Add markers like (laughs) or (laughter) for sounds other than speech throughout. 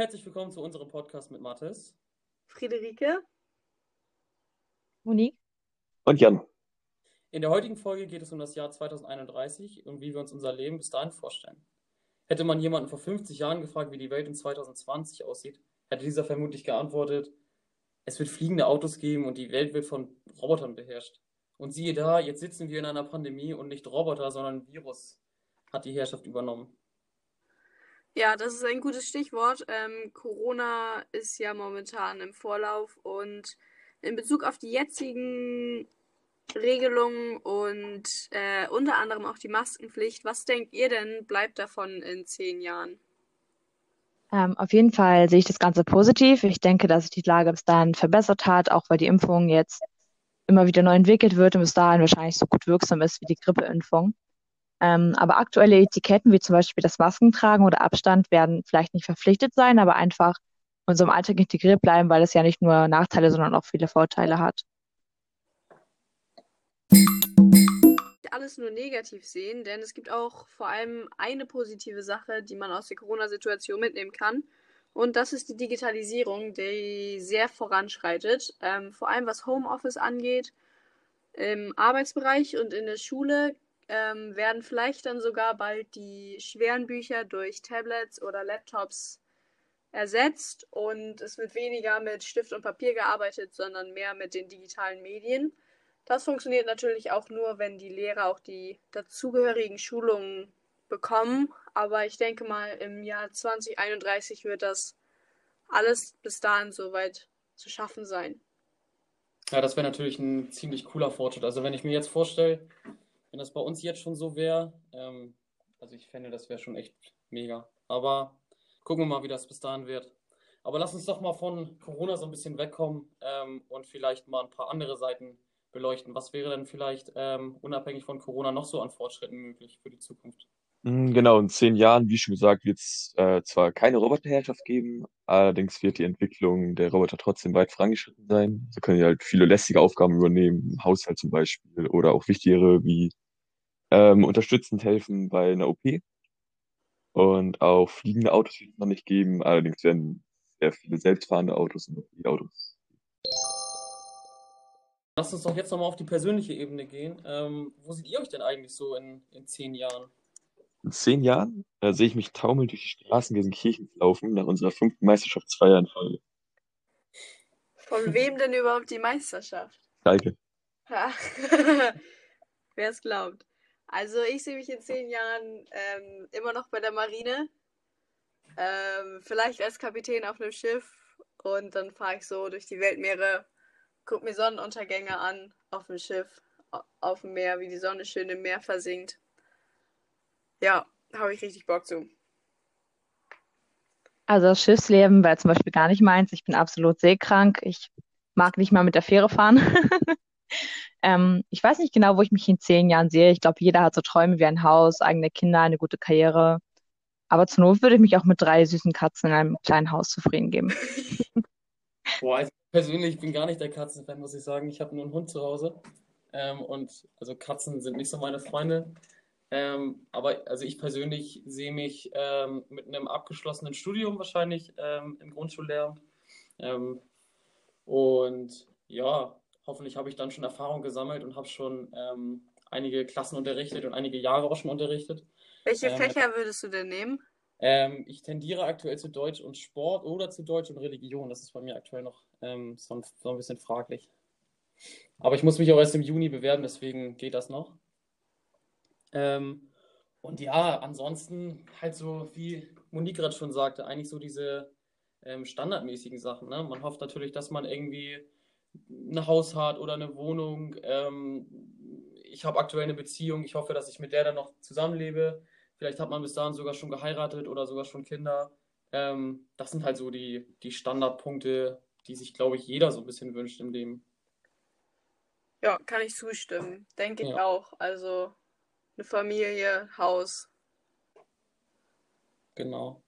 Herzlich willkommen zu unserem Podcast mit Mathis. Friederike. Monique. Und Jan. In der heutigen Folge geht es um das Jahr 2031 und wie wir uns unser Leben bis dahin vorstellen. Hätte man jemanden vor 50 Jahren gefragt, wie die Welt in 2020 aussieht, hätte dieser vermutlich geantwortet, es wird fliegende Autos geben und die Welt wird von Robotern beherrscht. Und siehe da, jetzt sitzen wir in einer Pandemie und nicht Roboter, sondern ein Virus hat die Herrschaft übernommen. Ja, das ist ein gutes Stichwort. Ähm, Corona ist ja momentan im Vorlauf und in Bezug auf die jetzigen Regelungen und äh, unter anderem auch die Maskenpflicht, was denkt ihr denn, bleibt davon in zehn Jahren? Ähm, auf jeden Fall sehe ich das Ganze positiv. Ich denke, dass sich die Lage bis dahin verbessert hat, auch weil die Impfung jetzt immer wieder neu entwickelt wird und bis dahin wahrscheinlich so gut wirksam ist wie die Grippeimpfung. Ähm, aber aktuelle Etiketten, wie zum Beispiel das Maskentragen oder Abstand, werden vielleicht nicht verpflichtet sein, aber einfach in unserem Alltag integriert bleiben, weil es ja nicht nur Nachteile, sondern auch viele Vorteile hat. Alles nur negativ sehen, denn es gibt auch vor allem eine positive Sache, die man aus der Corona-Situation mitnehmen kann. Und das ist die Digitalisierung, die sehr voranschreitet. Ähm, vor allem was Homeoffice angeht, im Arbeitsbereich und in der Schule ähm, werden vielleicht dann sogar bald die schweren Bücher durch Tablets oder Laptops ersetzt und es wird weniger mit Stift und Papier gearbeitet, sondern mehr mit den digitalen Medien. Das funktioniert natürlich auch nur, wenn die Lehrer auch die dazugehörigen Schulungen bekommen. Aber ich denke mal, im Jahr 2031 wird das alles bis dahin soweit zu schaffen sein. Ja, das wäre natürlich ein ziemlich cooler Fortschritt. Also wenn ich mir jetzt vorstelle, wenn das bei uns jetzt schon so wäre, ähm, also ich fände, das wäre schon echt mega. Aber gucken wir mal, wie das bis dahin wird. Aber lass uns doch mal von Corona so ein bisschen wegkommen ähm, und vielleicht mal ein paar andere Seiten beleuchten. Was wäre denn vielleicht ähm, unabhängig von Corona noch so an Fortschritten möglich für die Zukunft? Mm, genau, in zehn Jahren, wie schon gesagt, wird es äh, zwar keine Roboterherrschaft geben, allerdings wird die Entwicklung der Roboter trotzdem weit vorangeschritten sein. So können die halt viele lästige Aufgaben übernehmen, im Haushalt zum Beispiel, oder auch wichtigere wie ähm, unterstützend helfen bei einer OP. Und auch fliegende Autos wird es noch nicht geben, allerdings werden sehr viele selbstfahrende Autos und E-Autos. Lass uns doch jetzt nochmal auf die persönliche Ebene gehen. Ähm, wo seht ihr euch denn eigentlich so in, in zehn Jahren? In zehn Jahren äh, sehe ich mich taumelnd durch die Straßen Gelsenkirchens laufen nach unserer fünften Meisterschaftsfeier in Folge. Von wem denn überhaupt die Meisterschaft? Schalke. (laughs) Wer es glaubt. Also ich sehe mich in zehn Jahren ähm, immer noch bei der Marine. Ähm, vielleicht als Kapitän auf einem Schiff und dann fahre ich so durch die Weltmeere, gucke mir Sonnenuntergänge an auf dem Schiff, auf dem Meer, wie die Sonne schön im Meer versinkt. Ja, habe ich richtig Bock zu. Also das Schiffsleben wäre zum Beispiel gar nicht meins. Ich bin absolut seekrank. Ich mag nicht mal mit der Fähre fahren. (laughs) ähm, ich weiß nicht genau, wo ich mich in zehn Jahren sehe. Ich glaube, jeder hat so Träume wie ein Haus, eigene Kinder, eine gute Karriere. Aber zur Not würde ich mich auch mit drei süßen Katzen in einem kleinen Haus zufrieden geben. (laughs) Boah, also persönlich bin gar nicht der Katzenfan, muss ich sagen. Ich habe nur einen Hund zu Hause. Ähm, und also Katzen sind nicht so meine Freunde. Ähm, aber also ich persönlich sehe mich ähm, mit einem abgeschlossenen Studium wahrscheinlich ähm, im Grundschullehramt. Ähm, und ja, hoffentlich habe ich dann schon Erfahrung gesammelt und habe schon ähm, einige Klassen unterrichtet und einige Jahre auch schon unterrichtet. Welche ähm, Fächer würdest du denn nehmen? ich tendiere aktuell zu Deutsch und Sport oder zu Deutsch und Religion. Das ist bei mir aktuell noch so, so ein bisschen fraglich. Aber ich muss mich auch erst im Juni bewerben, deswegen geht das noch. Ähm, und ja, ansonsten halt so, wie Monique gerade schon sagte, eigentlich so diese ähm, standardmäßigen Sachen. Ne? Man hofft natürlich, dass man irgendwie ein Haus hat oder eine Wohnung. Ähm, ich habe aktuell eine Beziehung. Ich hoffe, dass ich mit der dann noch zusammenlebe. Vielleicht hat man bis dahin sogar schon geheiratet oder sogar schon Kinder. Ähm, das sind halt so die, die Standardpunkte, die sich, glaube ich, jeder so ein bisschen wünscht im Leben. Ja, kann ich zustimmen. Denke ja. ich auch. Also eine Familie, Haus. Genau.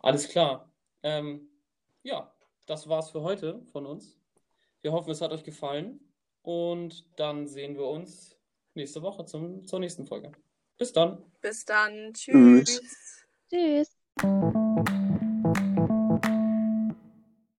Alles klar. Ähm, ja, das war's für heute von uns. Wir hoffen, es hat euch gefallen und dann sehen wir uns nächste Woche zum, zur nächsten Folge. Bis dann. Bis dann. Tschüss. Tschüss.